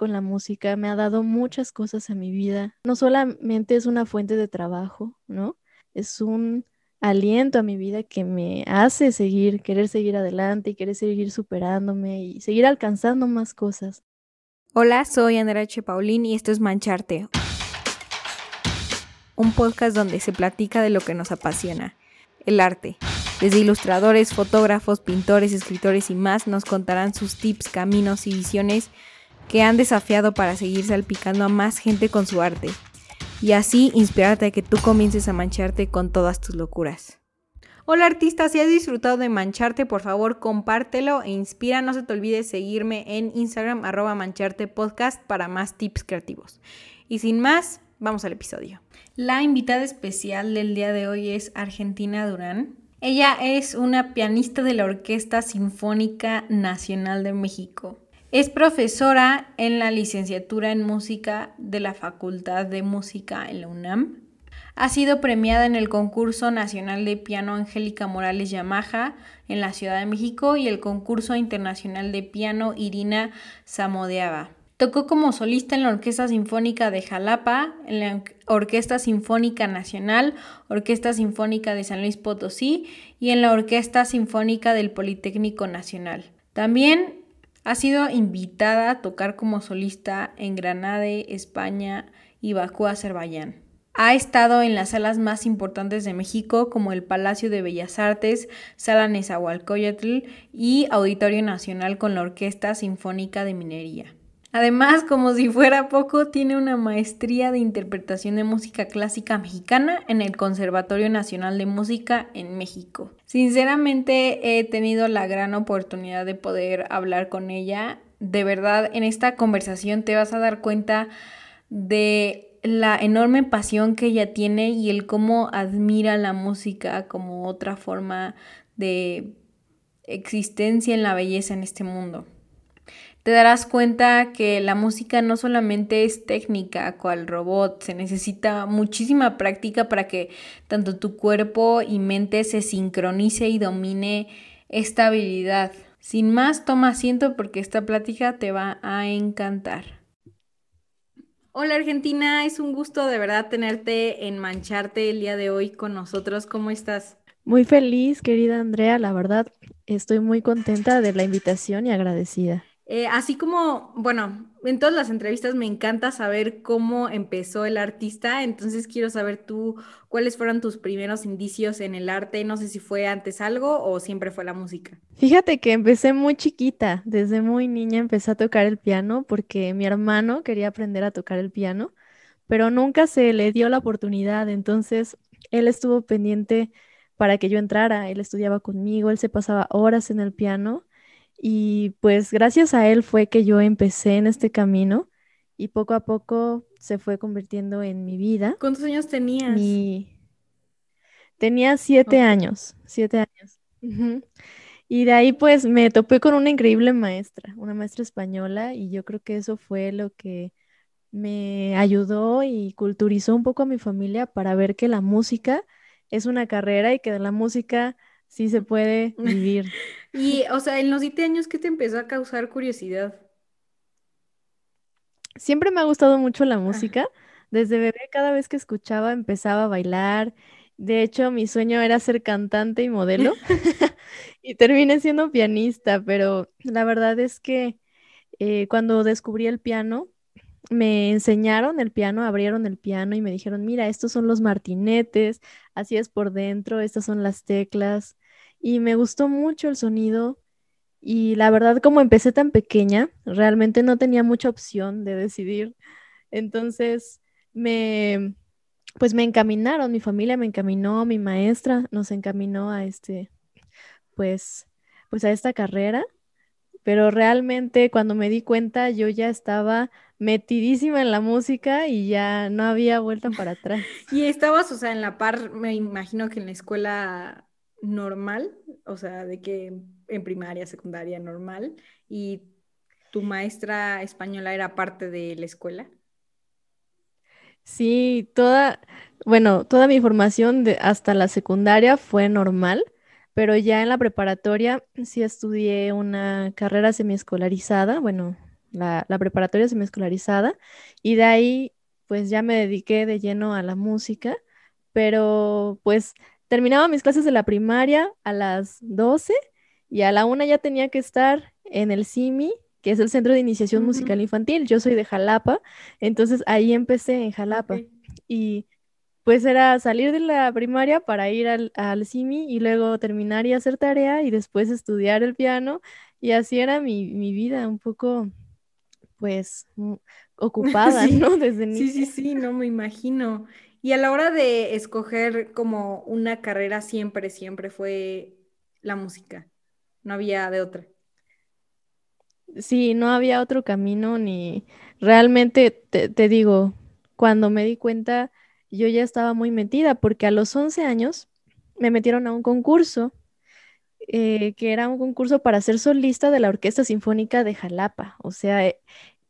con la música me ha dado muchas cosas a mi vida. No solamente es una fuente de trabajo, ¿no? Es un aliento a mi vida que me hace seguir, querer seguir adelante y querer seguir superándome y seguir alcanzando más cosas. Hola, soy Andrea H. Paulín y esto es Mancharte, un podcast donde se platica de lo que nos apasiona, el arte. Desde ilustradores, fotógrafos, pintores, escritores y más nos contarán sus tips, caminos y visiones que han desafiado para seguir salpicando a más gente con su arte y así inspirarte a que tú comiences a mancharte con todas tus locuras. Hola artista, si has disfrutado de mancharte, por favor compártelo e inspira. No se te olvide seguirme en Instagram arroba mancharte podcast para más tips creativos. Y sin más, vamos al episodio. La invitada especial del día de hoy es Argentina Durán. Ella es una pianista de la Orquesta Sinfónica Nacional de México. Es profesora en la licenciatura en música de la Facultad de Música en la UNAM. Ha sido premiada en el concurso nacional de piano Angélica Morales Yamaha en la Ciudad de México y el concurso internacional de piano Irina Samodeava. Tocó como solista en la Orquesta Sinfónica de Jalapa, en la Orquesta Sinfónica Nacional, Orquesta Sinfónica de San Luis Potosí y en la Orquesta Sinfónica del Politécnico Nacional. También ha sido invitada a tocar como solista en Granada, España y Bakú, Azerbaiyán. Ha estado en las salas más importantes de México como el Palacio de Bellas Artes, Sala Nezahualcóyotl y Auditorio Nacional con la Orquesta Sinfónica de Minería. Además, como si fuera poco, tiene una maestría de interpretación de música clásica mexicana en el Conservatorio Nacional de Música en México. Sinceramente he tenido la gran oportunidad de poder hablar con ella. De verdad, en esta conversación te vas a dar cuenta de la enorme pasión que ella tiene y el cómo admira la música como otra forma de existencia en la belleza en este mundo te darás cuenta que la música no solamente es técnica, cual robot, se necesita muchísima práctica para que tanto tu cuerpo y mente se sincronice y domine esta habilidad. Sin más, toma asiento porque esta plática te va a encantar. Hola Argentina, es un gusto de verdad tenerte en Mancharte el día de hoy con nosotros. ¿Cómo estás? Muy feliz, querida Andrea, la verdad, estoy muy contenta de la invitación y agradecida. Eh, así como, bueno, en todas las entrevistas me encanta saber cómo empezó el artista, entonces quiero saber tú cuáles fueron tus primeros indicios en el arte, no sé si fue antes algo o siempre fue la música. Fíjate que empecé muy chiquita, desde muy niña empecé a tocar el piano porque mi hermano quería aprender a tocar el piano, pero nunca se le dio la oportunidad, entonces él estuvo pendiente para que yo entrara, él estudiaba conmigo, él se pasaba horas en el piano y pues gracias a él fue que yo empecé en este camino y poco a poco se fue convirtiendo en mi vida. ¿Cuántos años tenías? Tenía siete años, siete años. Y de ahí pues me topé con una increíble maestra, una maestra española, y yo creo que eso fue lo que me ayudó y culturizó un poco a mi familia para ver que la música es una carrera y que de la música sí se puede vivir. y, o sea, en los siete años, ¿qué te empezó a causar curiosidad? Siempre me ha gustado mucho la música. Desde bebé, cada vez que escuchaba, empezaba a bailar. De hecho, mi sueño era ser cantante y modelo. y terminé siendo pianista, pero la verdad es que eh, cuando descubrí el piano, me enseñaron el piano, abrieron el piano y me dijeron, mira, estos son los martinetes, así es por dentro, estas son las teclas, y me gustó mucho el sonido y la verdad como empecé tan pequeña, realmente no tenía mucha opción de decidir. Entonces me pues me encaminaron, mi familia me encaminó, mi maestra nos encaminó a este pues pues a esta carrera, pero realmente cuando me di cuenta yo ya estaba metidísima en la música y ya no había vuelta para atrás. Y estabas, o sea, en la par, me imagino que en la escuela normal, o sea, de que en primaria, secundaria normal, y tu maestra española era parte de la escuela. Sí, toda, bueno, toda mi formación de, hasta la secundaria fue normal, pero ya en la preparatoria sí estudié una carrera semiescolarizada, bueno, la, la preparatoria semiescolarizada y de ahí pues ya me dediqué de lleno a la música, pero pues terminaba mis clases de la primaria a las 12 y a la una ya tenía que estar en el CIMI, que es el Centro de Iniciación Musical Infantil. Yo soy de Jalapa, entonces ahí empecé en Jalapa. Y pues era salir de la primaria para ir al, al CIMI y luego terminar y hacer tarea y después estudiar el piano. Y así era mi, mi vida, un poco, pues, ocupada, ¿no? Desde niña. Sí, sí, sí, no me imagino. Y a la hora de escoger como una carrera siempre, siempre fue la música no había de otra. Sí, no había otro camino ni realmente te, digo, cuando me di cuenta yo ya estaba muy metida porque a los 11 años me metieron a un concurso eh, que era un concurso para ser solista de la Orquesta Sinfónica de Jalapa, o sea, eh,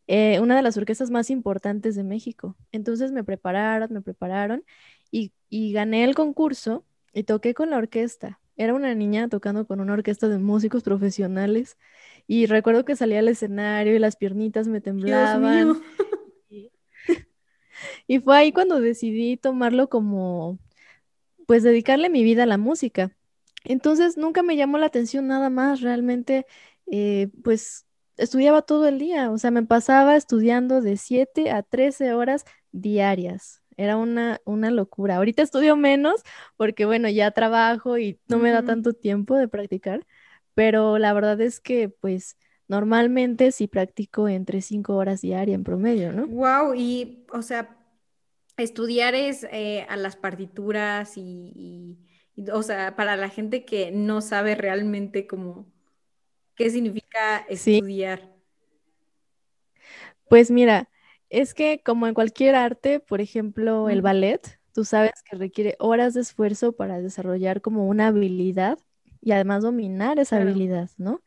eh, una de las orquestas más importantes de México. Entonces me prepararon, me prepararon y, y gané el concurso y toqué con la orquesta. Era una niña tocando con una orquesta de músicos profesionales y recuerdo que salía al escenario y las piernitas me temblaban. Y, fue ahí cuando decidí tomarlo como, pues dedicarle mi vida a la música. Entonces nunca me llamó la atención nada más, realmente, eh, pues estudiaba todo el día, o sea, me pasaba estudiando de 7 a 13 horas diarias era una, una locura. Ahorita estudio menos porque, bueno, ya trabajo y no me da tanto tiempo de practicar, pero la verdad es que, pues, normalmente sí practico entre cinco horas diarias en promedio, ¿no? Wow, y, o sea, estudiar es eh, a las partituras y, o sea, para la gente que no sabe realmente cómo, qué significa estudiar. Pues mira, es que como en cualquier arte, por ejemplo, el ballet, tú sabes que requiere horas de esfuerzo para desarrollar como una habilidad y además dominar esa habilidad, ¿no?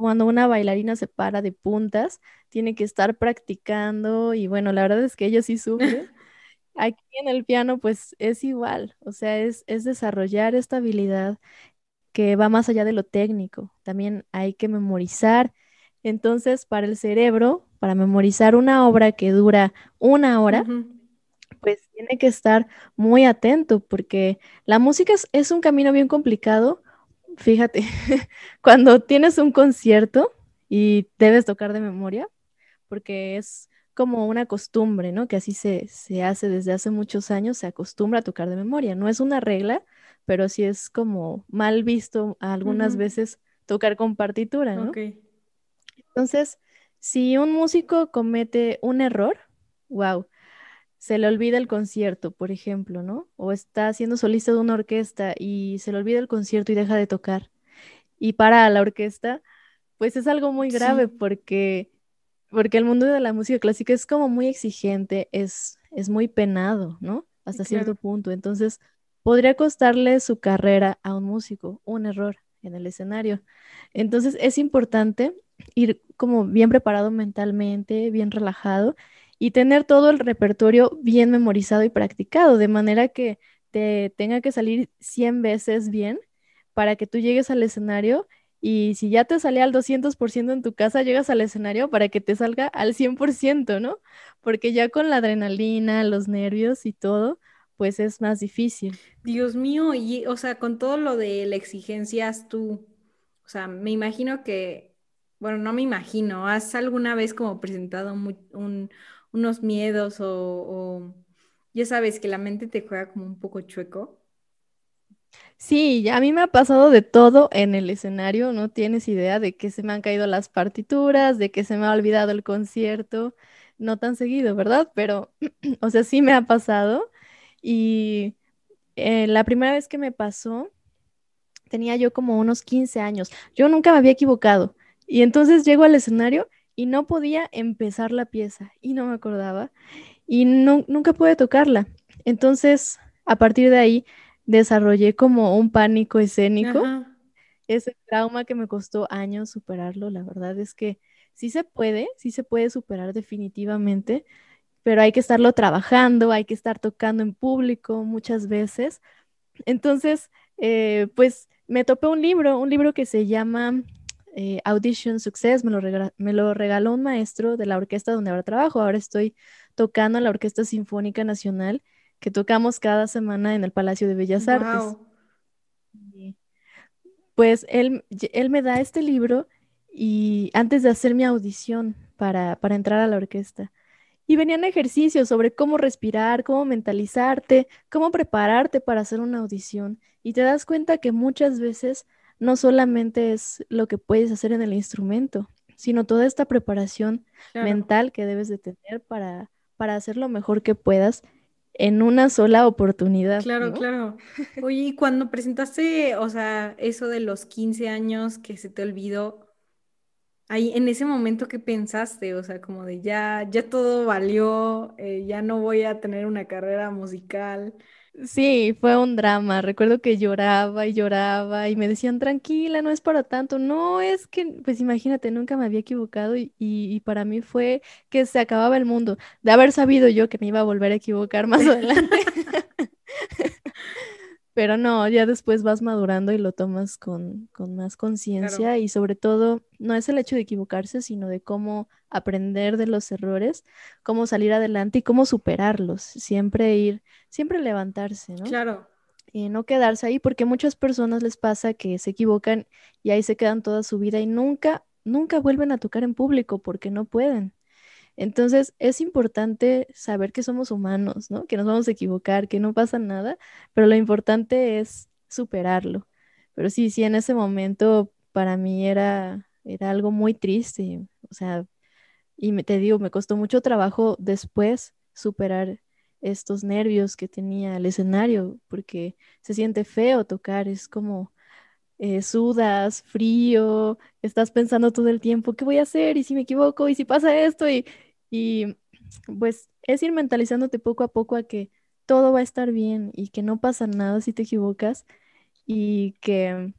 Cuando una bailarina se para de puntas, tiene que estar practicando y bueno, la verdad es que ella sí sufre. Aquí en el piano pues es igual, o sea, es, es desarrollar esta habilidad que va más allá de lo técnico. También hay que memorizar. Entonces, para el cerebro, para memorizar una obra que dura una hora, pues tiene que estar muy atento porque la música es, un camino bien complicado. Fíjate, cuando tienes un concierto y debes tocar de memoria, porque es como una costumbre, ¿no? Que así se, hace desde hace muchos años, se acostumbra a tocar de memoria. No es una regla, pero sí es como mal visto algunas veces tocar con partitura, ¿no? Entonces, si un músico comete un error, wow, se le olvida el concierto, por ejemplo, ¿no? O está siendo solista de una orquesta y se le olvida el concierto y deja de tocar y para la orquesta, pues es algo muy grave porque, porque el mundo de la música clásica es como muy exigente, es, es muy penado, ¿no? Hasta cierto punto. Entonces, podría costarle su carrera a un músico, un error en el escenario. Entonces, es importante ir como bien preparado mentalmente, bien relajado y tener todo el repertorio bien memorizado y practicado, de manera que te tenga que salir 100 veces bien para que tú llegues al escenario y si ya te sale al 200% en tu casa, llegas al escenario para que te salga al 100%, ¿no? Porque ya con la adrenalina, los nervios y todo, pues es más difícil. Dios mío, y o sea, con todo lo de la exigencias tú, o sea, me imagino que bueno, no me imagino, ¿has alguna vez como presentado unos miedos o, ya sabes que la mente te juega como un poco chueco? Sí, a mí me ha pasado de todo en el escenario, no tienes idea de que se me han caído las partituras, de que se me ha olvidado el concierto, no tan seguido, ¿verdad? Pero, o sea, sí me ha pasado y eh, la primera vez que me pasó, tenía yo como unos 15 años, yo nunca me había equivocado, y entonces llego al escenario y no podía empezar la pieza y no me acordaba y no, nunca pude tocarla. Entonces, a partir de ahí, desarrollé como un pánico escénico. Ese trauma que me costó años superarlo, la verdad es que sí se puede, sí se puede superar definitivamente, pero hay que estarlo trabajando, hay que estar tocando en público muchas veces. Entonces, eh, pues me topé un libro, un libro que se llama eh, Audition Success, me lo, me lo regaló un maestro de la orquesta donde ahora trabajo. Ahora estoy tocando en la Orquesta Sinfónica Nacional que tocamos cada semana en el Palacio de Bellas Artes. Pues él, él me da este libro y antes de hacer mi audición para, para entrar a la orquesta. Y venían ejercicios sobre cómo respirar, cómo mentalizarte, cómo prepararte para hacer una audición. Y te das cuenta que muchas veces no solamente es lo que puedes hacer en el instrumento, sino toda esta preparación mental que debes de tener para, para hacer lo mejor que puedas en una sola oportunidad. Claro, claro. Oye, y cuando presentaste, o sea, eso de los 15 años que se te olvidó, ahí en ese momento ¿qué pensaste, o sea, como de ya, ya todo valió, eh, ya no voy a tener una carrera musical. Sí, fue un drama. Recuerdo que lloraba y lloraba y me decían, tranquila, no es para tanto. No, es que, pues imagínate, nunca me había equivocado y, y, para mí fue que se acababa el mundo. De haber sabido yo que me iba a volver a equivocar más adelante. Pero no, ya después vas madurando y lo tomas con, más conciencia y sobre todo no es el hecho de equivocarse, sino de cómo aprender de los errores, cómo salir adelante y cómo superarlos, siempre ir, siempre levantarse, ¿no? Claro. Y no quedarse ahí, porque muchas personas les pasa que se equivocan y ahí se quedan toda su vida y nunca, nunca vuelven a tocar en público porque no pueden. Entonces, es importante saber que somos humanos, ¿no? Que nos vamos a equivocar, que no pasa nada, pero lo importante es superarlo. Pero sí, sí, en ese momento para mí era, era algo muy triste, o sea, y me, te digo, me costó mucho trabajo después superar estos nervios que tenía el escenario, porque se siente feo tocar, es como eh, sudas, frío, estás pensando todo el tiempo, ¿qué voy a hacer? ¿Y si me equivoco? ¿Y si pasa esto? Y, y pues es ir mentalizándote poco a poco a que todo va a estar bien y que no pasa nada si te equivocas y que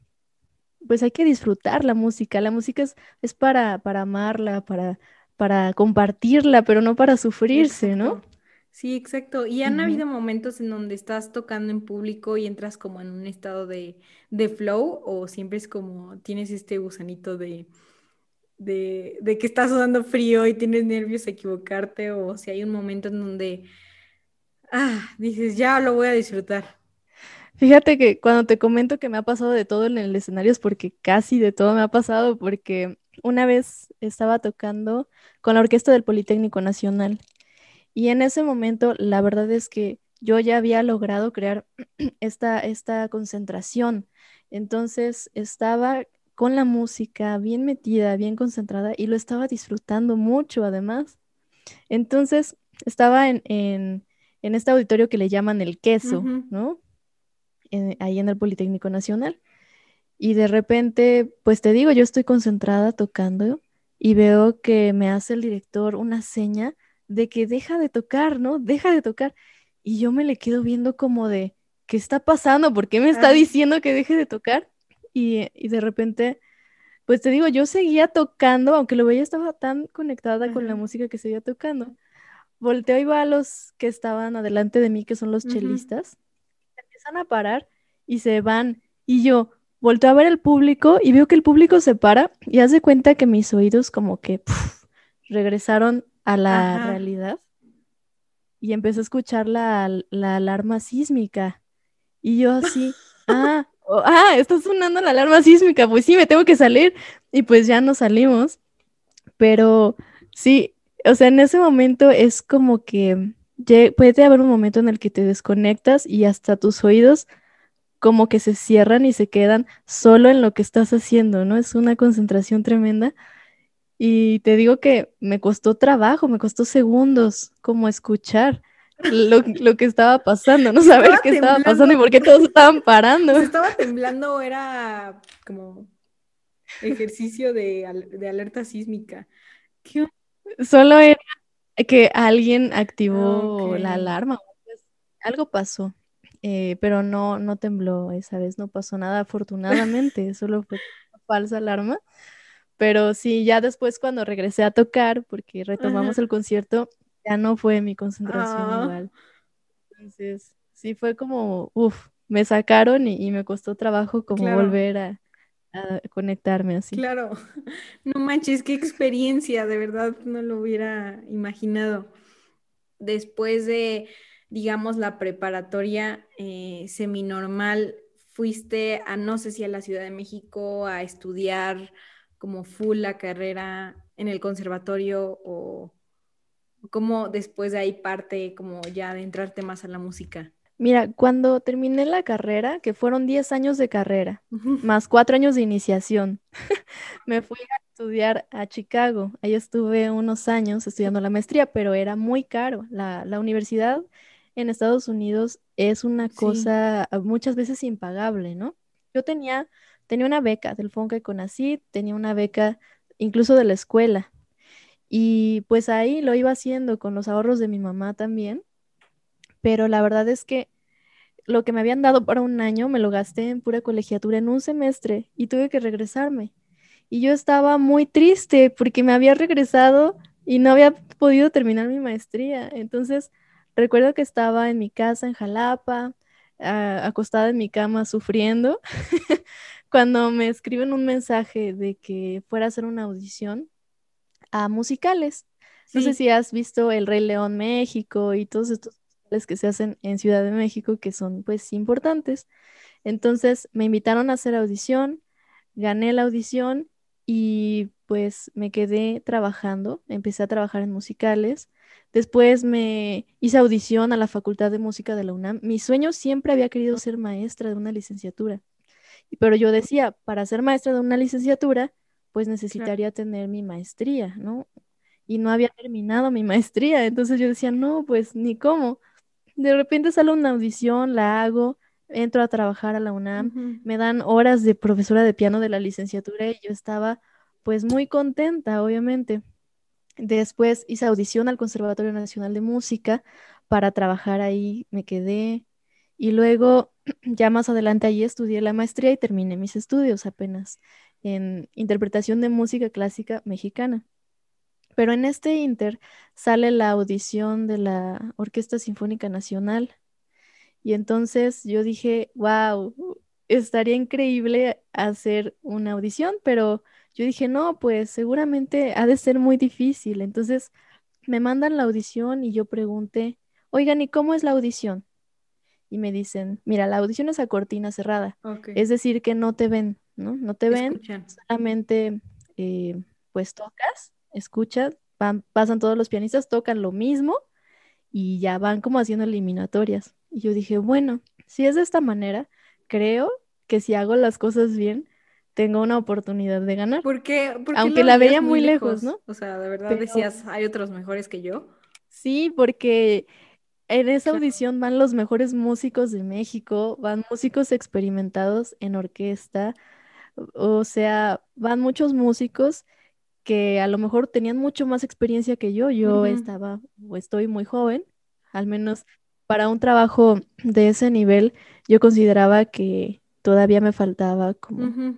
pues hay que disfrutar la música. La música es, es para, para amarla, para, para compartirla, pero no para sufrirse, ¿no? Sí, exacto. Y han habido momentos en donde estás tocando en público y entras como en un estado de, de flow o siempre es como tienes este gusanito de de, que estás sudando frío y tienes nervios a equivocarte o si hay un momento en donde, ah, dices, ya lo voy a disfrutar. Fíjate que cuando te comento que me ha pasado de todo en el escenario es porque casi de todo me ha pasado, porque una vez estaba tocando con la orquesta del Politécnico Nacional y en ese momento la verdad es que yo ya había logrado crear esta, esta concentración. Entonces estaba con la música, bien metida, bien concentrada y lo estaba disfrutando mucho además. Entonces, estaba en, en, este auditorio que le llaman el queso, ¿no? ahí en el Politécnico Nacional. Y de repente, pues te digo, yo estoy concentrada tocando y veo que me hace el director una seña de que deja de tocar, ¿no? Deja de tocar. Y yo me le quedo viendo como de, ¿qué está pasando? ¿Por qué me está diciendo que deje de tocar? y, de repente, pues te digo, yo seguía tocando, aunque lo veía estaba tan conectada con la música que seguía tocando. Volteo y va a los que estaban adelante de mí, que son los chelistas, empiezan a parar y se van. Y yo volteo a ver el público y veo que el público se para y hace cuenta que mis oídos como que regresaron a la realidad y empecé a escuchar la, la alarma sísmica. Y yo así, ah, ah, está sonando la alarma sísmica, pues sí, me tengo que salir. Y pues ya nos salimos. Pero sí, o sea, en ese momento es como que puede haber un momento en el que te desconectas y hasta tus oídos como que se cierran y se quedan solo en lo que estás haciendo, ¿no? Es una concentración tremenda. Y te digo que me costó trabajo, me costó segundos como escuchar lo, que estaba pasando, no saber qué estaba pasando y por qué todos estaban parando. estaba temblando era como ejercicio de, alerta sísmica. Solo era que alguien activó la alarma. Algo pasó, eh, pero no, no tembló esa vez, no pasó nada afortunadamente, solo fue falsa alarma. Pero sí, ya después cuando regresé a tocar, porque retomamos el concierto, ya no fue mi concentración ah. igual. Entonces, sí fue como, uff, me sacaron y, me costó trabajo como volver a, a conectarme así. Claro, no manches, qué experiencia, de verdad no lo hubiera imaginado. Después de, digamos, la preparatoria eh, seminormal, fuiste a, no sé si a la Ciudad de México, a estudiar como full la carrera en el conservatorio o cómo después de ahí parte como ya de entrarte más a la música. Mira, cuando terminé la carrera, que fueron 10 años de carrera, más 4 años de iniciación, me fui a estudiar a Chicago. Ahí estuve unos años estudiando la maestría, pero era muy caro. La, la universidad en Estados Unidos es una cosa ah, muchas veces impagable, ¿no? Yo tenía, tenía una beca del Fonca Conacid, tenía una beca incluso de la escuela. Y pues ahí lo iba haciendo con los ahorros de mi mamá también pero la verdad es que lo que me habían dado para un año me lo gasté en pura colegiatura en un semestre y tuve que regresarme. Y yo estaba muy triste porque me había regresado y no había podido terminar mi maestría. Entonces, recuerdo que estaba en mi casa en Jalapa, acostada en mi cama sufriendo, cuando me escriben un mensaje de que fuera a hacer una audición a musicales. No sé si has visto El Rey León México y todos estos que se hacen en Ciudad de México que son pues importantes. Entonces me invitaron a hacer audición, gané la audición y pues me quedé trabajando, empecé a trabajar en musicales. Después me hice audición a la Facultad de Música de la UNAM. Mi sueño siempre había querido ser maestra de una licenciatura, pero yo decía, para ser maestra de una licenciatura, pues necesitaría tener mi maestría, ¿no? Y no había terminado mi maestría, entonces yo decía, no, pues ni cómo de repente sale una audición, la hago, entro a trabajar a la UNAM, me dan horas de profesora de piano de la licenciatura y yo estaba pues muy contenta, obviamente. Después hice audición al Conservatorio Nacional de Música para trabajar ahí, me quedé y luego ya más adelante ahí estudié la maestría y terminé mis estudios apenas en interpretación de música clásica mexicana. Pero en este inter sale la audición de la Orquesta Sinfónica Nacional. Y entonces yo dije, wow, estaría increíble hacer una audición, pero yo dije, no, pues seguramente ha de ser muy difícil. Entonces me mandan la audición y yo pregunté, oigan, ¿y cómo es la audición? Y me dicen, mira, la audición es a cortina cerrada. Es decir, que no te ven, ¿no? No te ven, solamente eh, pues tocas escuchas, van, pasan todos los pianistas, tocan lo mismo y ya van como haciendo eliminatorias. Y yo dije, bueno, si es de esta manera, creo que si hago las cosas bien, tengo una oportunidad de ganar. Porque, aunque la veía muy lejos, ¿no? O sea, de verdad decías, hay otros mejores que yo. Sí, porque en esa audición van los mejores músicos de México, van músicos experimentados en orquesta, o sea, van muchos músicos que a lo mejor tenían mucho más experiencia que yo. Yo estaba o estoy muy joven, al menos para un trabajo de ese nivel, yo consideraba que todavía me faltaba como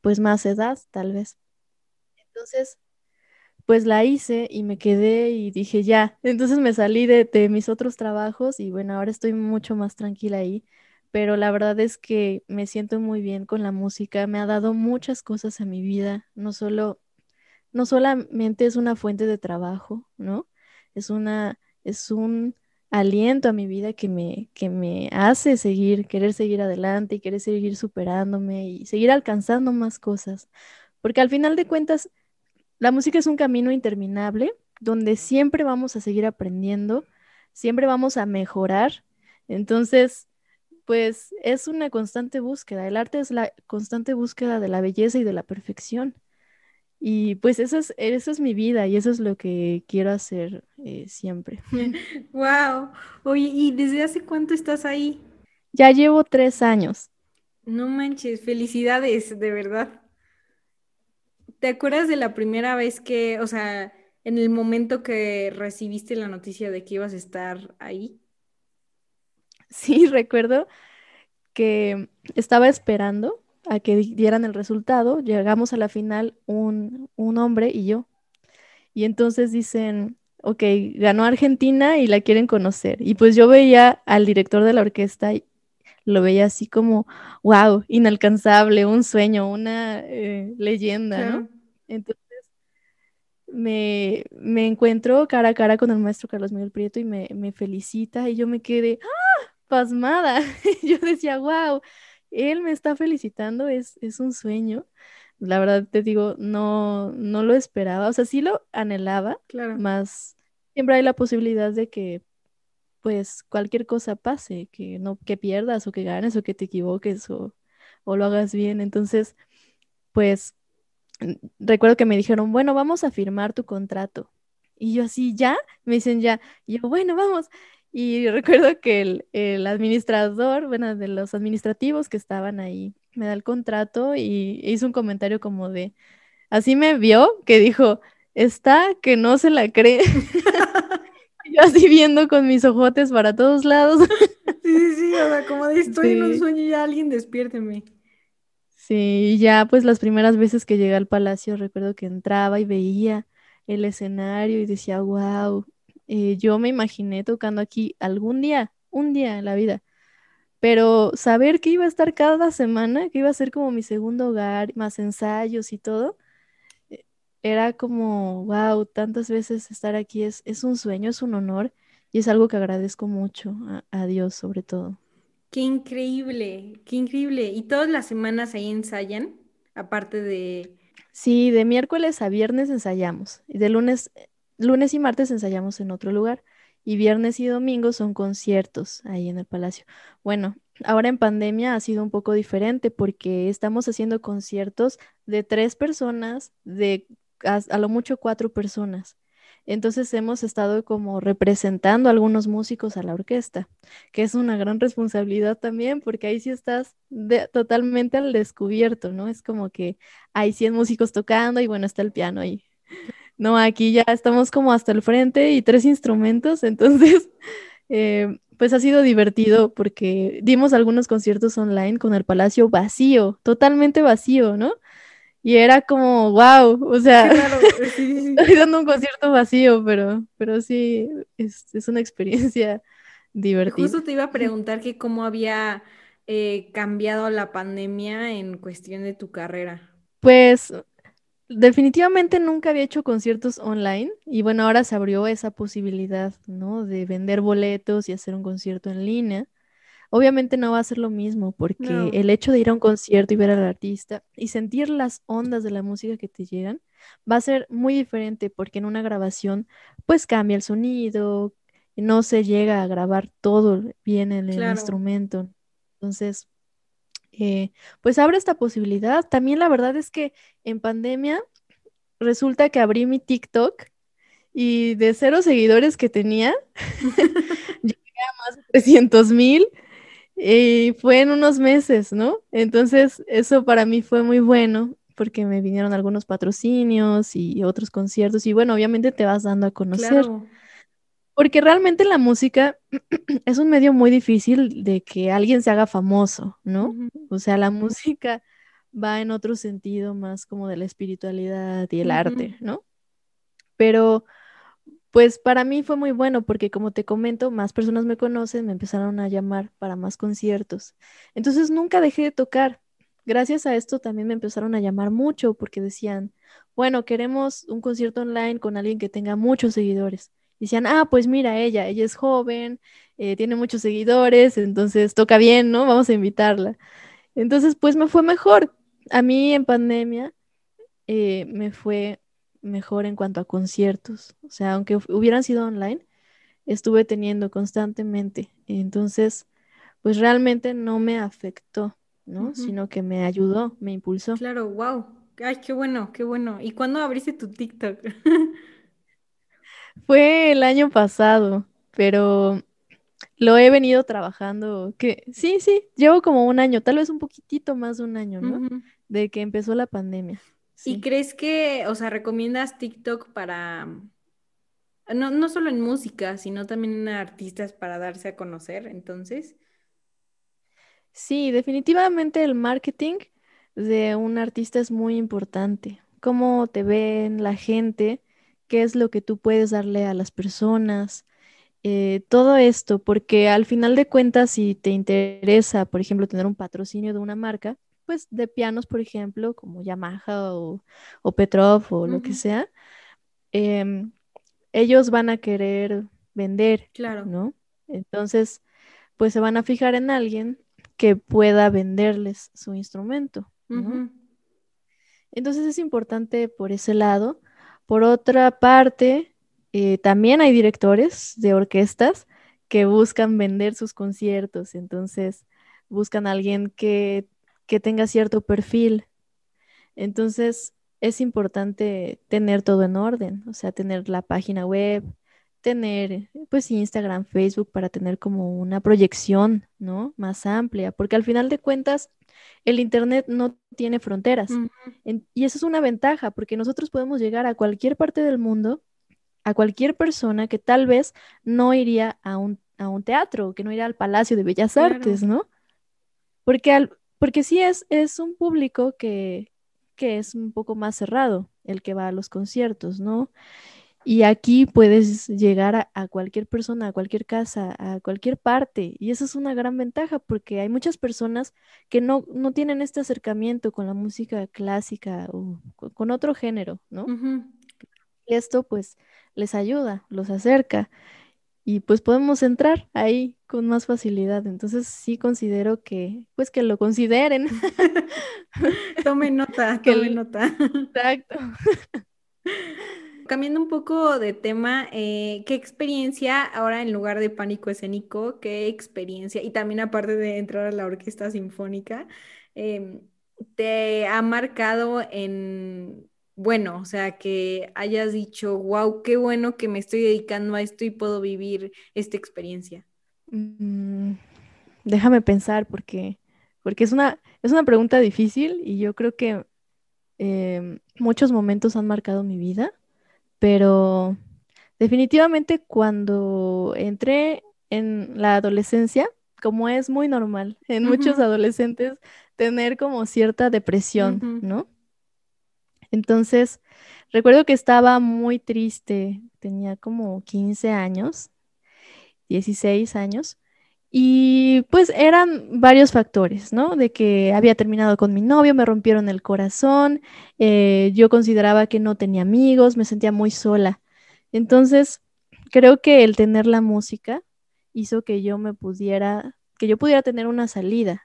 pues más edad, tal vez. Entonces, pues la hice y me quedé y dije ya. Entonces me salí de, de mis otros trabajos y bueno, ahora estoy mucho más tranquila ahí. Pero la verdad es que me siento muy bien con la música, me ha dado muchas cosas a mi vida, no solo no solamente es una fuente de trabajo, ¿no? Es una, es un aliento a mi vida que me, que me hace seguir, querer seguir adelante y querer seguir superándome y seguir alcanzando más cosas. Porque al final de cuentas, la música es un camino interminable donde siempre vamos a seguir aprendiendo, siempre vamos a mejorar. Entonces, pues es una constante búsqueda. El arte es la constante búsqueda de la belleza y de la perfección. Y pues eso es, eso es mi vida y eso es lo que quiero hacer eh, siempre. Wow. Oye, ¿y desde hace cuánto estás ahí? Ya llevo tres años. No manches, felicidades, de verdad. ¿Te acuerdas de la primera vez que, o sea, en el momento que recibiste la noticia de que ibas a estar ahí? Sí, recuerdo que estaba esperando a que dieran el resultado, llegamos a la final un, hombre y yo. Y entonces dicen, ok, ganó Argentina y la quieren conocer. Y pues yo veía al director de la orquesta lo veía así como, wow, inalcanzable, un sueño, una eh, leyenda, ¿no? Entonces me, me, encuentro cara a cara con el maestro Carlos Miguel Prieto y me, me felicita y yo me quedé ¡ah! pasmada. yo decía, wow, él me está felicitando, es, es un sueño. La verdad te digo, no, no lo esperaba, o sea, sí lo anhelaba, claro. más siempre hay la posibilidad de que pues cualquier cosa pase, que no que pierdas o que ganes o que te equivoques o, o lo hagas bien. Entonces, pues recuerdo que me dijeron, bueno, vamos a firmar tu contrato. Y yo así, ¿ya? Me dicen ya. Y yo, bueno, vamos. Y recuerdo que el, el, administrador, bueno, de los administrativos que estaban ahí, me da el contrato y hizo un comentario como de, así me vio, que dijo, está que no se la cree. yo así viendo con mis ojotes para todos lados. Sí, sí, sí, o sea, como de estoy en un sueño y ya alguien despiérteme. Sí, ya pues las primeras veces que llegué al palacio recuerdo que entraba y veía el escenario y decía, wow, eh, yo me imaginé tocando aquí algún día, un día en la vida, pero saber que iba a estar cada semana, que iba a ser como mi segundo hogar, más ensayos y todo, era como, wow, tantas veces estar aquí es, es un sueño, es un honor y es algo que agradezco mucho a, Dios sobre todo. Qué increíble, qué increíble. ¿Y todas las semanas ahí ensayan? Aparte de... Sí, de miércoles a viernes ensayamos y de lunes, lunes y martes ensayamos en otro lugar y viernes y domingo son conciertos ahí en el palacio. Bueno, ahora en pandemia ha sido un poco diferente porque estamos haciendo conciertos de tres personas, de a, lo mucho cuatro personas. Entonces hemos estado como representando a algunos músicos a la orquesta, que es una gran responsabilidad también, porque ahí sí estás totalmente al descubierto, ¿no? Es como que hay 100 músicos tocando y bueno, está el piano ahí. No, aquí ya estamos como hasta el frente y tres instrumentos, entonces, eh, pues ha sido divertido porque dimos algunos conciertos online con el Palacio vacío, totalmente vacío, ¿no? Y era como, wow, o sea, estoy dando un concierto vacío, pero, pero sí, es, una experiencia divertida. Justo te iba a preguntar que cómo había eh, cambiado la pandemia en cuestión de tu carrera. Pues definitivamente nunca había hecho conciertos online y bueno, ahora se abrió esa posibilidad, ¿no? De vender boletos y hacer un concierto en línea. Obviamente no va a ser lo mismo porque el hecho de ir a un concierto y ver al artista y sentir las ondas de la música que te llegan va a ser muy diferente porque en una grabación pues cambia el sonido, no se llega a grabar todo bien en el instrumento. Entonces, eh, pues abre esta posibilidad. También la verdad es que en pandemia resulta que abrí mi TikTok y de cero seguidores que tenía, llegué a más de 300 mil y fue en unos meses, ¿no? Entonces, eso para mí fue muy bueno porque me vinieron algunos patrocinios y otros conciertos y bueno, obviamente te vas dando a conocer. Porque realmente la música es un medio muy difícil de que alguien se haga famoso, ¿no? O sea, la música va en otro sentido más como de la espiritualidad y el arte, ¿no? Pero pues para mí fue muy bueno porque como te comento, más personas me conocen, me empezaron a llamar para más conciertos. Entonces nunca dejé de tocar. Gracias a esto también me empezaron a llamar mucho porque decían, bueno, queremos un concierto online con alguien que tenga muchos seguidores. decían, ah, pues mira, ella, ella es joven, eh, tiene muchos seguidores, entonces toca bien, ¿no? Vamos a invitarla. Entonces, pues me fue mejor. A mí en pandemia eh, me fue mejor en cuanto a conciertos. O sea, aunque hubieran sido online, estuve teniendo constantemente. Entonces, pues realmente no me afectó, ¿no? Sino que me ayudó, me impulsó. Claro, wow. Ay, qué bueno, qué bueno. ¿Y cuándo abriste tu TikTok? Fue el año pasado, pero lo he venido trabajando, que sí, sí, llevo como un año, tal vez un poquitito más de un año, ¿no? De que empezó la pandemia. ¿Y crees que, o sea, recomiendas TikTok para, no, no solo en música, sino también en artistas para darse a conocer, entonces? Sí, definitivamente el marketing de un artista es muy importante. Cómo te ven la gente, qué es lo que tú puedes darle a las personas. eh, todo esto, porque al final de cuentas, si te interesa, por ejemplo, tener un patrocinio de una marca, pues de pianos, por ejemplo, como Yamaha o, Petrov o lo que sea, em, ellos van a querer vender, claro. ¿no? Entonces, pues se van a fijar en alguien que pueda venderles su instrumento, ¿no? Entonces es importante por ese lado. Por otra parte, eh, también hay directores de orquestas que buscan vender sus conciertos, entonces buscan a alguien que, que tenga cierto perfil. Entonces es importante tener todo en orden, o sea, tener la página web, tener pues Instagram, Facebook para tener como una proyección, ¿no? Más amplia, porque al final de cuentas el Internet no tiene fronteras. y eso es una ventaja, porque nosotros podemos llegar a cualquier parte del mundo, a cualquier persona que tal vez no iría a un, a un teatro, que no iría al Palacio de Bellas Artes, ¿no? Porque, al, porque sí es, es un público que, que es un poco más cerrado, el que va a los conciertos, ¿no? Y aquí puedes llegar a, cualquier persona, a cualquier casa, a cualquier parte. Y eso es una gran ventaja porque hay muchas personas que no, no tienen este acercamiento con la música clásica o con otro género, ¿no? Y esto pues les ayuda, los acerca y pues podemos entrar ahí con más facilidad. Entonces sí considero que, pues que lo consideren. tome nota, tome nota. Exacto. Cambiando un poco de tema, eh, ¿qué experiencia ahora en lugar de pánico escénico, qué experiencia, y también aparte de entrar a la orquesta sinfónica, em, te ha marcado en, bueno, o sea, que hayas dicho, wow, qué bueno que me estoy dedicando a esto y puedo vivir esta experiencia? Mm, déjame pensar porque, porque es una, es una pregunta difícil y yo creo que em, muchos momentos han marcado mi vida pero definitivamente cuando entré en la adolescencia, como es muy normal en muchos adolescentes, tener como cierta depresión, ¿no? Entonces, recuerdo que estaba muy triste, tenía como 15 años, 16 años, y pues eran varios factores, ¿no? De que había terminado con mi novio, me rompieron el corazón, eh, yo consideraba que no tenía amigos, me sentía muy sola. Entonces, creo que el tener la música hizo que yo me pudiera, que yo pudiera tener una salida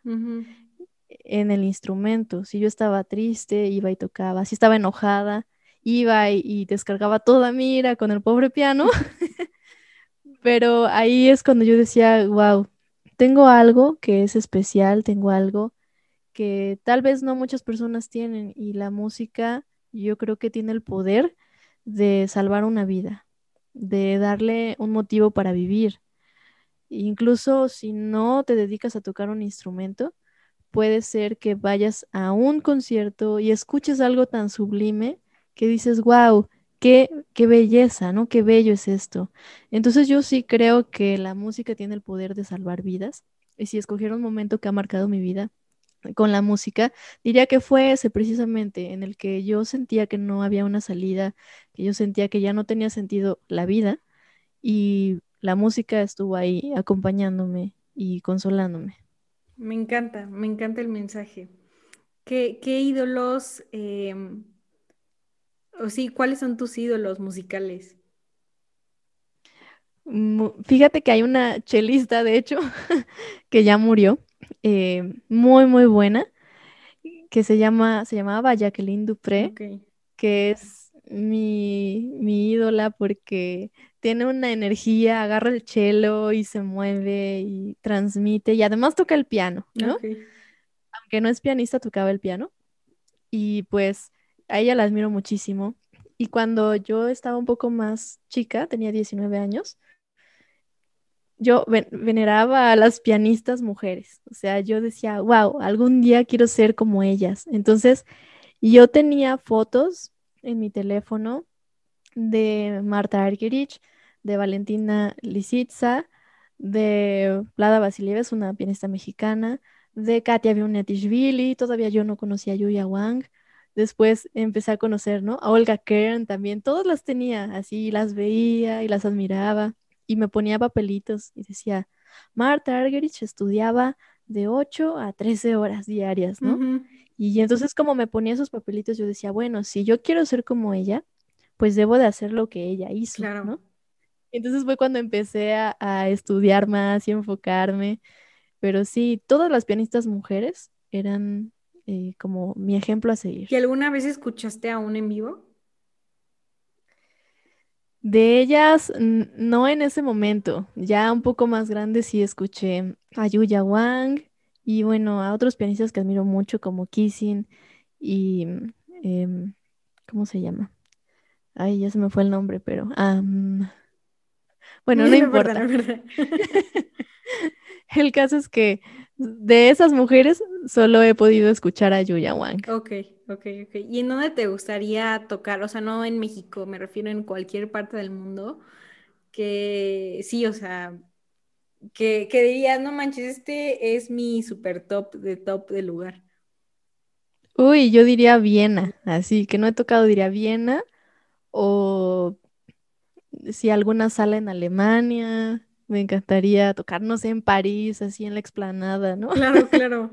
en el instrumento. Si yo estaba triste, iba y tocaba. Si estaba enojada, iba y, y descargaba toda mi ira con el pobre piano. Pero ahí es cuando yo decía, wow, tengo algo que es especial, tengo algo que tal vez no muchas personas tienen y la música yo creo que tiene el poder de salvar una vida, de darle un motivo para vivir. Incluso si no te dedicas a tocar un instrumento, puede ser que vayas a un concierto y escuches algo tan sublime que dices, wow, qué, belleza, ¿no? Qué bello es esto. Entonces yo sí creo que la música tiene el poder de salvar vidas. Y si escogiera un momento que ha marcado mi vida con la música, diría que fue ese precisamente en el que yo sentía que no había una salida, que yo sentía que ya no tenía sentido la vida y la música estuvo ahí acompañándome y consolándome. Me encanta, me encanta el mensaje. ¿Qué, qué ídolos em, o sí, ¿cuáles son tus ídolos musicales? Fíjate que hay una chelista, de hecho, que ya murió, eh, muy, muy buena, que se llama, se llamaba Jacqueline Dupré, que es mi, mi ídola porque tiene una energía, agarra el cello y se mueve y transmite y además toca el piano, ¿no? Aunque no es pianista, tocaba el piano. Y pues a ella la admiro muchísimo. Y cuando yo estaba un poco más chica, tenía 19 años, yo veneraba a las pianistas mujeres. O sea, yo decía, wow, algún día quiero ser como ellas. Entonces, yo tenía fotos en mi teléfono de Marta Argerich, de Valentina Lisitsa, de Vlada Vasilieva, es una pianista mexicana, de Katia Viunetishvili, todavía yo no conocía a Yuya Wang, Después empecé a conocer, ¿no? A Olga Kern también, todas las tenía, así las veía y las admiraba. y me ponía papelitos y decía, Marta Argerich estudiaba de 8 a 13 horas diarias, ¿no? Y entonces como me ponía esos papelitos, yo decía, bueno, si yo quiero ser como ella, pues debo de hacer lo que ella hizo, ¿no? Entonces fue cuando empecé a, estudiar más y enfocarme. Pero sí, todas las pianistas mujeres eran eh, como mi ejemplo a seguir. ¿Y alguna vez escuchaste aún en vivo? De ellas, no en ese momento. Ya un poco más grande sí escuché a Yuya Wang y bueno, a otros pianistas que admiro mucho como Kissing y... Em, ¿Cómo se llama? Ay, ya se me fue el nombre, pero... bueno, no importa. el caso es que de esas mujeres solo he podido escuchar a Yuya Wang. Ok, ok, ok. ¿Y en dónde te gustaría tocar? O sea, no en México, me refiero en cualquier parte del mundo. Que sí, o sea, que, que dirías, no manches, este es mi super top de top del lugar. Uy, yo diría Viena, así que no he tocado, diría Viena o si alguna sala en Alemania, me encantaría tocarnos en París, así en la explanada, ¿no? Claro, claro.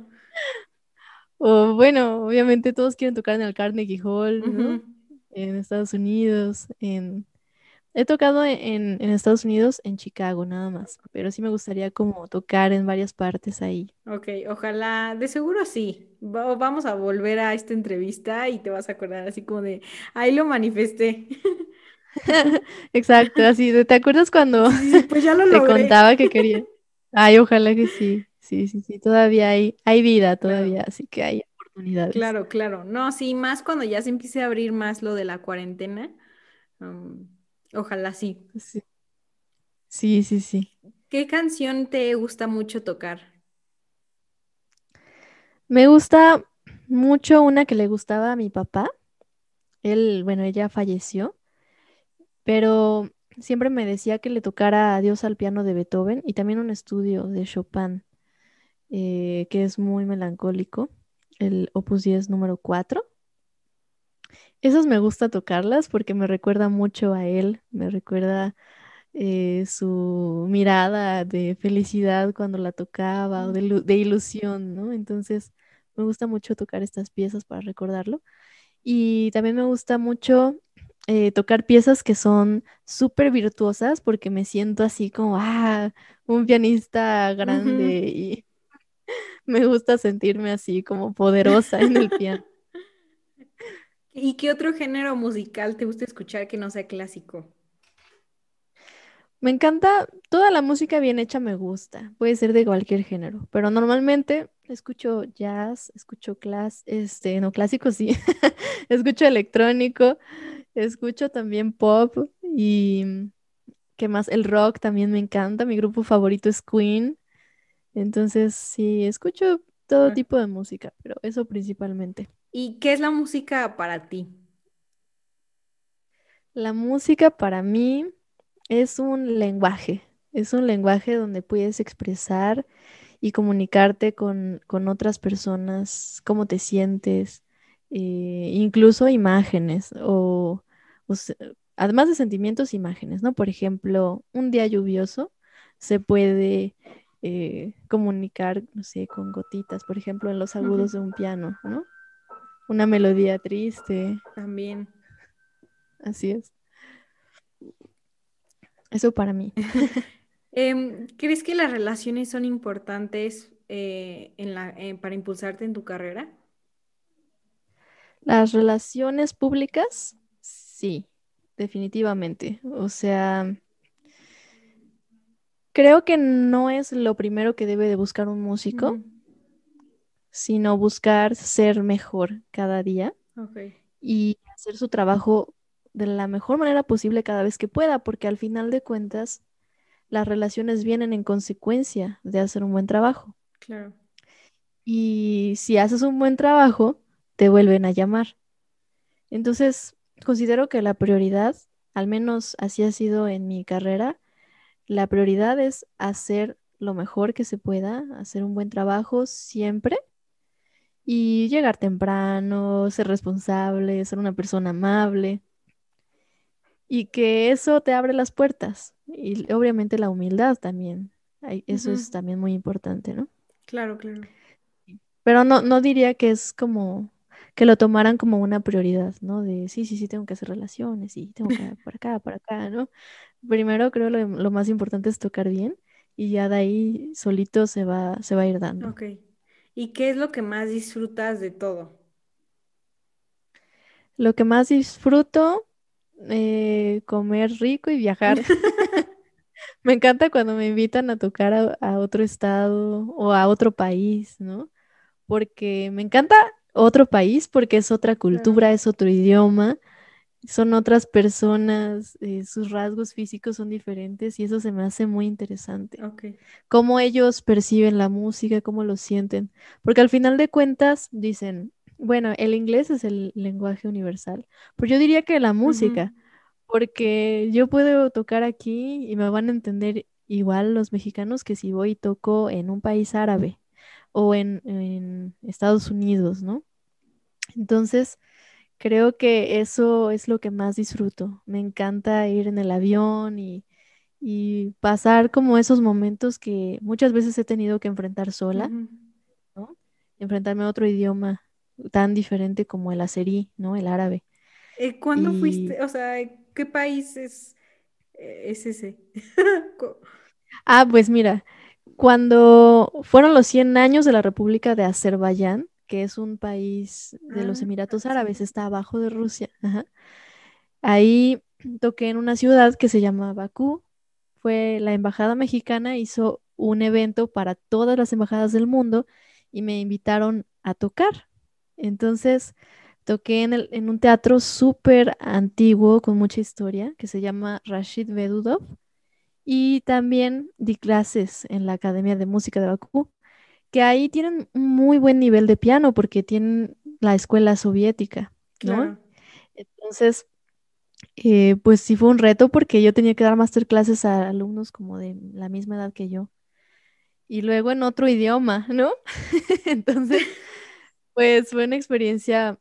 o bueno, obviamente todos quieren tocar en el Carnegie Hall, ¿no? En Estados Unidos, en... He tocado en, en, Estados Unidos, en Chicago nada más, pero sí me gustaría como tocar en varias partes ahí. Ok, ojalá, de seguro sí. vamos a volver a esta entrevista y te vas a acordar así como de, ahí lo manifesté. Exacto, así, ¿te acuerdas cuando pues ya lo te contaba que quería? Ay, ojalá que sí, sí, sí, sí, todavía hay, hay vida todavía, así que hay oportunidades. Claro, claro, no, sí, más cuando ya se empiece a abrir más lo de la cuarentena, um, ojalá sí. sí. Sí, sí, sí. ¿Qué canción te gusta mucho tocar? Me gusta mucho una que le gustaba a mi papá. Él, bueno, ella falleció, pero siempre me decía que le tocara Adiós al piano de Beethoven y también un estudio de Chopin, eh, que es muy melancólico, el Opus 10 número 4. Esos me gusta tocarlas porque me recuerda mucho a él, me recuerda eh, su mirada de felicidad cuando la tocaba o de, de, ilusión, ¿no? Entonces me gusta mucho tocar estas piezas para recordarlo. Y también me gusta mucho eh, tocar piezas que son súper virtuosas porque me siento así como, ah, un pianista grande y me gusta sentirme así como poderosa en el piano. ¿Y qué otro género musical te gusta escuchar que no sea clásico? Me encanta, toda la música bien hecha me gusta, puede ser de cualquier género, pero normalmente escucho jazz, escucho clas, este, no clásico sí, escucho electrónico, Escucho también pop y ¿qué más? El rock también me encanta. Mi grupo favorito es Queen. Entonces, sí, escucho todo tipo de música, pero eso principalmente. ¿Y qué es la música para ti? La música para mí es un lenguaje, es un lenguaje donde puedes expresar y comunicarte con, con otras personas, cómo te sientes, eh, incluso imágenes o además de sentimientos, imágenes, ¿no? Por ejemplo, un día lluvioso se puede eh, comunicar, no sé, con gotitas, por ejemplo, en los agudos de un piano, ¿no? Una melodía triste. También. Así es. Eso para mí. Em, ¿Crees que las relaciones son importantes eh, para impulsarte en tu carrera? Las relaciones públicas Sí, definitivamente. O sea, creo que no es lo primero que debe de buscar un músico, sino buscar ser mejor cada día y hacer su trabajo de la mejor manera posible cada vez que pueda, porque al final de cuentas las relaciones vienen en consecuencia de hacer un buen trabajo. Claro. Y si haces un buen trabajo, te vuelven a llamar. Entonces, considero que la prioridad, al menos así ha sido en mi carrera, la prioridad es hacer lo mejor que se pueda, hacer un buen trabajo siempre y llegar temprano, ser responsable, ser una persona amable. y que eso te abre las puertas. Y obviamente la humildad también. Eso es también muy importante, ¿no? Claro, claro. Pero no, no diría que es como que lo tomaran como una prioridad, ¿no? De sí, sí, sí, tengo que hacer relaciones y tengo que por acá, por acá, ¿no? Primero creo lo, lo más importante es tocar bien y ya de ahí solito se va, se va a ir dando. Ok. ¿Y qué es lo que más disfrutas de todo? Lo que más disfruto, eh, comer rico y viajar. Me encanta cuando me invitan a tocar a, a otro estado o a otro país, ¿no? Porque me encanta otro país porque es otra cultura, es otro idioma, son otras personas, eh, sus rasgos físicos son diferentes y eso se me hace muy interesante. Ok. Cómo ellos perciben la música, cómo lo sienten. Porque al final de cuentas dicen, bueno, el inglés es el lenguaje universal, pero yo diría que la música porque yo puedo tocar aquí y me van a entender igual los mexicanos que si voy y toco en un país árabe o en, en Estados Unidos, ¿no? Entonces, creo que eso es lo que más disfruto. Me encanta ir en el avión y, y pasar como esos momentos que muchas veces he tenido que enfrentar sola. ¿no? Enfrentarme a otro idioma tan diferente como el azerí, ¿no? El árabe. Eh, ¿cuándo Y, fuiste? O sea, ¿qué país es, eh, es ese? Ah, pues mira. Cuando fueron los 100 años de la República de Azerbaiyán, que es un país de los Ah, Emiratos. Árabes, está abajo de Rusia. ajá, Ahí toqué en una ciudad que se llama Bakú. Fue la embajada mexicana, hizo un evento para todas las embajadas del mundo y me invitaron a tocar. Entonces, toqué en, el- en un teatro súper antiguo con mucha historia que se llama Rashid Vedudov y también di clases en la Academia de Música de Bakú, que ahí tienen un muy buen nivel de piano porque tienen la escuela soviética, ¿no? Claro. Entonces, eh, pues sí fue un reto porque yo tenía que dar masterclasses a alumnos como de la misma edad que yo. Y luego en otro idioma, ¿no? Entonces, pues fue una experiencia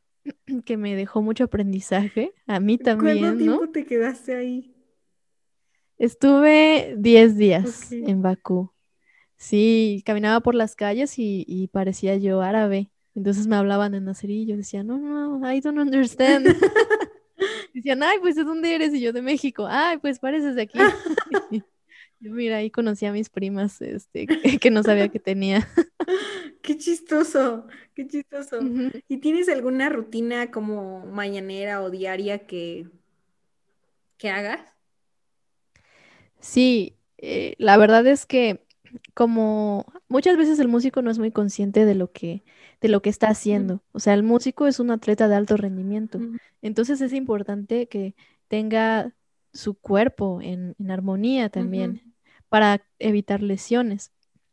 que me dejó mucho aprendizaje, a mí ¿Cuánto también, ¿no? tiempo te quedaste ahí? Estuve 10 Ok. días en Bakú. Sí, caminaba por las calles y, y parecía yo árabe. Entonces me hablaban en azerí y yo decía, no, no, I don't understand. Decían, ay, pues ¿de dónde eres? Y yo de México. Ay, pues pareces de aquí. Yo, mira, ahí conocí a mis primas, este, que no sabía que tenía. Qué chistoso, qué chistoso. ¿Y tienes alguna rutina como mañanera o diaria que, que hagas? Sí, eh, la verdad es que como muchas veces el músico no es muy consciente de lo que, de lo que está haciendo. O sea, el músico es un atleta de alto rendimiento. Entonces es importante que tenga su cuerpo en, en armonía también para evitar lesiones.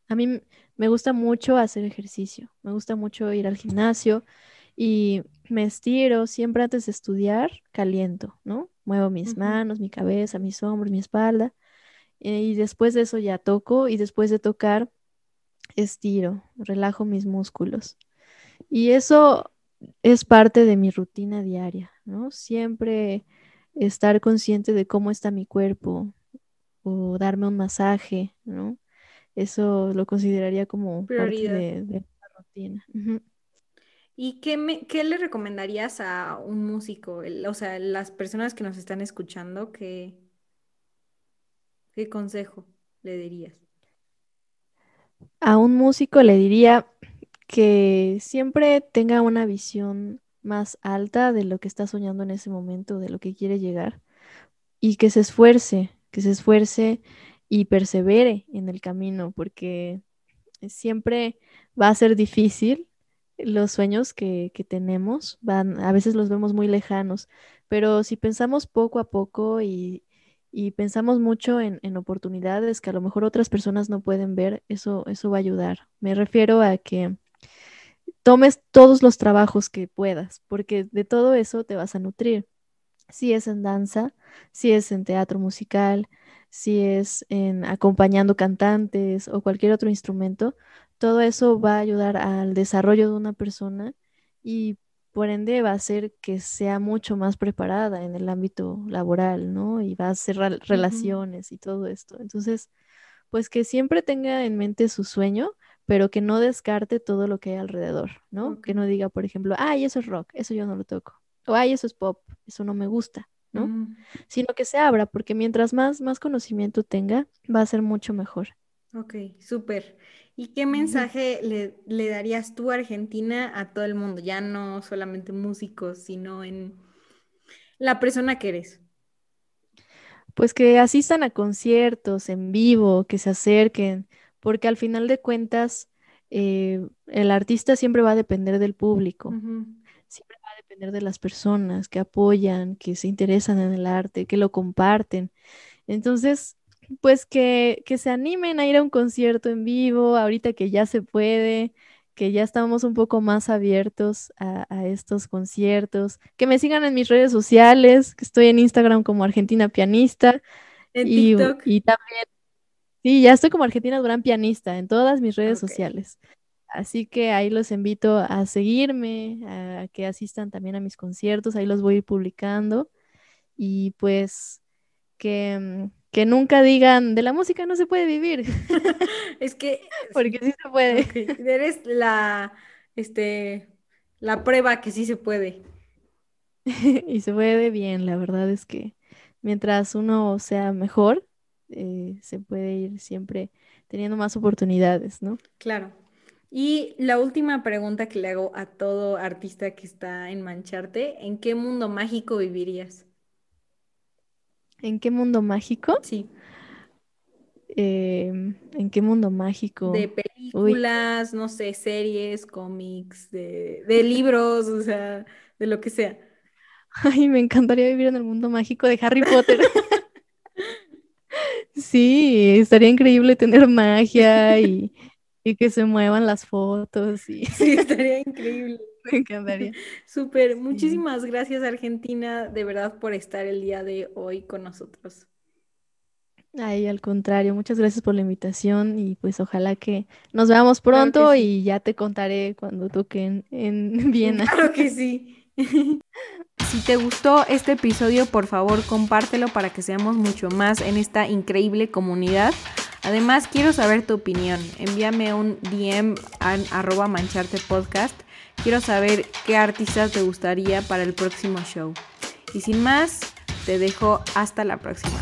A mí me gusta mucho hacer ejercicio, me gusta mucho ir al gimnasio y me estiro siempre antes de estudiar, caliento, ¿no? Muevo mis manos, mi cabeza, mis hombros, mi espalda. Eh, y después de eso ya toco y después de tocar estiro, relajo mis músculos. Y eso es parte de mi rutina diaria, ¿no? Siempre estar consciente de cómo está mi cuerpo o darme un masaje, ¿no? Eso lo consideraría como parte de, de la rutina. ¿Y qué, me, qué le recomendarías a un músico? El- o sea, las personas que nos están escuchando, ¿qué, qué consejo le dirías? A un músico le diría que siempre tenga una visión más alta de lo que está soñando en ese momento, de lo que quiere llegar y que se esfuerce, que se esfuerce y persevere en el camino, porque siempre va a ser difícil. Los sueños que, que tenemos van, a veces los vemos muy lejanos, pero si pensamos poco a poco y, y pensamos mucho en, oportunidades que a lo mejor otras personas no pueden ver, eso, eso va a ayudar. Me refiero a que tomes todos los trabajos que puedas, porque de todo eso te vas a nutrir si es en danza, si es en teatro musical, si es en acompañando cantantes o cualquier otro instrumento, todo eso va a ayudar al desarrollo de una persona y por ende va a hacer que sea mucho más preparada en el ámbito laboral, ¿no? Y va a hacer relaciones y todo esto. Entonces, pues que siempre tenga en mente su sueño, pero que no descarte todo lo que hay alrededor, ¿no? Que no diga, por ejemplo, ay, eso es rock, eso yo no lo toco. O ay, eso es pop, eso no me gusta, ¿no? Mm, Sino que se abra, porque mientras más, más conocimiento tenga, va a ser mucho mejor. ok, súper. ¿Y qué mensaje le, le darías tú a Argentina a todo el mundo? Ya no solamente músicos, sino en la persona que eres. Pues que asistan a conciertos en vivo, que se acerquen, porque al final de cuentas, eh, el artista siempre va a depender del público, siempre va a depender de las personas que apoyan, que se interesan en el arte, que lo comparten. Entonces, pues que, que se animen a ir a un concierto en vivo, ahorita que ya se puede, que ya estamos un poco más abiertos a, a estos conciertos, que me sigan en mis redes sociales, que estoy en Instagram como Argentina Pianista En y, TikTok. y también, sí, ya estoy como Argentina Durán Pianista en todas mis redes sociales. Así que ahí los invito a seguirme, a que asistan también a mis conciertos, ahí los voy a ir publicando y pues que, mm, que nunca digan de la música no se puede vivir, Es que porque sí se puede. eres la, este, la prueba que sí se puede. Y se puede bien, la verdad es que mientras uno sea mejor, eh, se puede ir siempre teniendo más oportunidades, ¿no? Claro. Y la última pregunta que le hago a todo artista que está en Mancharte, ¿en qué mundo mágico vivirías? ¿En qué mundo mágico? Sí, Em, ¿en qué mundo mágico? de películas, no sé, series, cómics, de, de libros, o sea, de lo que sea. Ay, me encantaría vivir en el mundo mágico de Harry Potter. Sí, estaría increíble tener magia y, y que se muevan las fotos y Sí, estaría increíble. me encantaría. Súper, Sí. muchísimas gracias Argentina, de verdad, por estar el día de hoy con nosotros. Ay, al contrario, muchas gracias por la invitación y pues ojalá que nos veamos Claro pronto sí. y ya te contaré cuando toque en, en Viena. Claro que sí. Si te gustó este episodio, por favor compártelo para que seamos mucho más en esta increíble comunidad. Además, quiero saber tu opinión. Envíame un DM a arroba mancharte podcast. Quiero saber qué artista te gustaría para el próximo show. Y sin más, te dejo hasta la próxima.